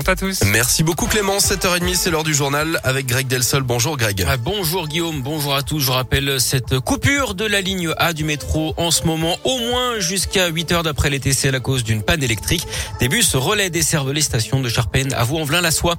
route à tous. Merci beaucoup Clément. 7h30, c'est l'heure du journal avec Greg Delsol. Bonjour Greg. Ah, bonjour Guillaume, bonjour à tous. Je rappelle cette coupure de la ligne A du métro en ce moment, au moins jusqu'à 8 heures d'après les TCL à cause d'une panne électrique. Des bus relais desservent les stations de Charpennes à Vaux-en-Velin-la-Soie.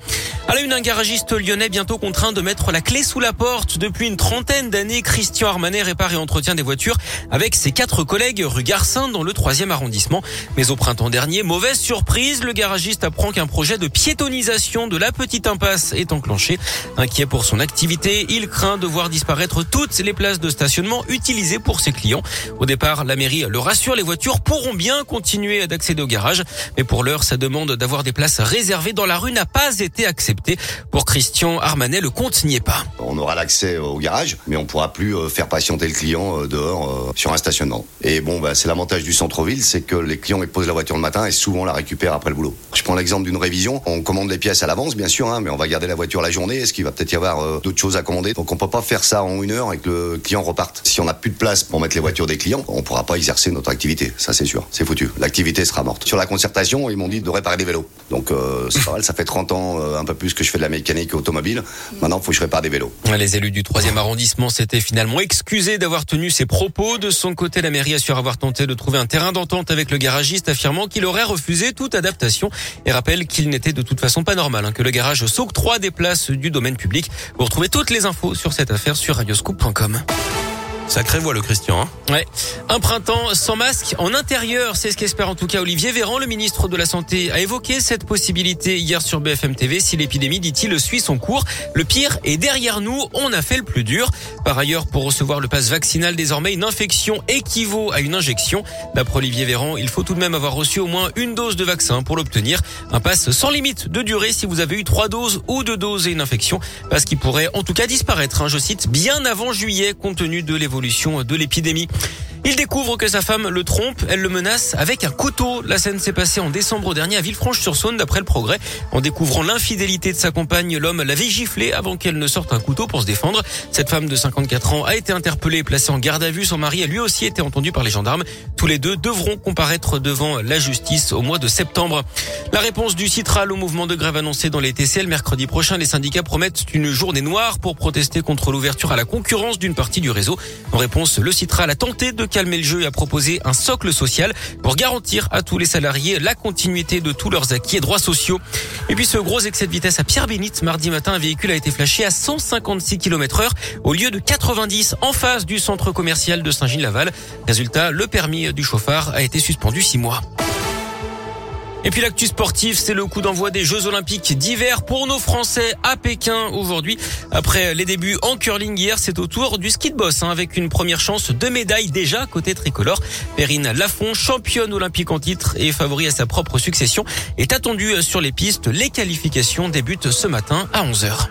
À la une, un garagiste lyonnais bientôt contraint de mettre la clé sous la porte. Depuis une trentaine d'années, Christian Armanet répare et entretient des voitures avec ses quatre collègues rue Garcin dans le troisième arrondissement. Mais au printemps dernier, mauvaise surprise, le garagiste apprend qu'un projet de piétonisation de la petite impasse est enclenché. Inquiet pour son activité, il craint de voir disparaître toutes les places de stationnement utilisées pour ses clients. Au départ, la mairie le rassure, les voitures pourront bien continuer d'accéder au garage. Mais pour l'heure, sa demande d'avoir des places réservées dans la rue n'a pas été acceptée. Pour Christian Armanet, le compte n'y est pas. On aura l'accès au garage, mais on pourra plus euh, faire patienter le client euh, dehors euh, sur un stationnement. Et bon, bah, c'est l'avantage du centre-ville, c'est que les clients ils posent la voiture le matin et souvent la récupèrent après le boulot. Je prends l'exemple d'une révision. On commande les pièces à l'avance, bien sûr, hein, mais on va garder la voiture la journée. Est-ce qu'il va peut-être y avoir euh, d'autres choses à commander Donc on peut pas faire ça en une heure et que le client reparte. Si on n'a plus de place pour mettre les voitures des clients, on pourra pas exercer notre activité. Ça c'est sûr, c'est foutu. L'activité sera morte. Sur la concertation, ils m'ont dit de réparer des vélos. Donc euh, c'est pas mal. Ça fait 30 ans, euh, un peu plus que je fais de la mécanique automobile. Maintenant, il faut que je répare des vélos. Les élus du troisième arrondissement s'étaient finalement excusés d'avoir tenu ces propos. De son côté, la mairie assure avoir tenté de trouver un terrain d'entente avec le garagiste, affirmant qu'il aurait refusé toute adaptation et rappelle qu'il n'était de toute façon pas normal hein, que le garage s'octroie des places du domaine public. Vous retrouvez toutes les infos sur cette affaire sur radioscoop.com. Sacré voix le Christian. Hein Ouais. Un printemps sans masque en intérieur, c'est ce qu'espère en tout cas Olivier Véran, le ministre de la Santé, a évoqué cette possibilité hier sur BFM TV. Si l'épidémie, dit-il, suit son cours, le pire est derrière nous. On a fait le plus dur. Par ailleurs, pour recevoir le pass vaccinal, désormais, une infection équivaut à une injection. D'après Olivier Véran, il faut tout de même avoir reçu au moins une dose de vaccin pour l'obtenir. Un pass sans limite de durée si vous avez eu trois doses ou deux doses et une infection, passe qui pourrait en tout cas disparaître, hein, je cite, bien avant juillet, compte tenu de l'évolution de l'épidémie. Il découvre que sa femme le trompe, elle le menace avec un couteau. La scène s'est passée en décembre dernier à Villefranche-sur-Saône d'après le progrès. En découvrant l'infidélité de sa compagne, l'homme l'avait giflé avant qu'elle ne sorte un couteau pour se défendre. Cette femme de 54 ans a été interpellée placée en garde à vue. Son mari a lui aussi été entendu par les gendarmes. Tous les deux devront comparaître devant la justice au mois de septembre. La réponse du Citral au mouvement de grève annoncé dans les TCL mercredi prochain, les syndicats promettent une journée noire pour protester contre l'ouverture à la concurrence d'une partie du réseau. En réponse, le Citral a tenté de calmer le jeu et a proposé un socle social pour garantir à tous les salariés la continuité de tous leurs acquis et droits sociaux. Et puis ce gros excès de vitesse à Pierre-Bénite, mardi matin, un véhicule a été flashé à 156 km heure au lieu de 90 en face du centre commercial de Saint-Gilles-Laval. Résultat, le permis du chauffard a été suspendu six mois. Et puis l'actu sportif, c'est le coup d'envoi des Jeux Olympiques d'hiver pour nos Français à Pékin aujourd'hui. Après les débuts en curling hier, c'est au tour du ski de boss hein, avec une première chance de médaille déjà côté tricolore. Perrine Lafont, championne olympique en titre et favori à sa propre succession, est attendue sur les pistes. Les qualifications débutent ce matin à 11h.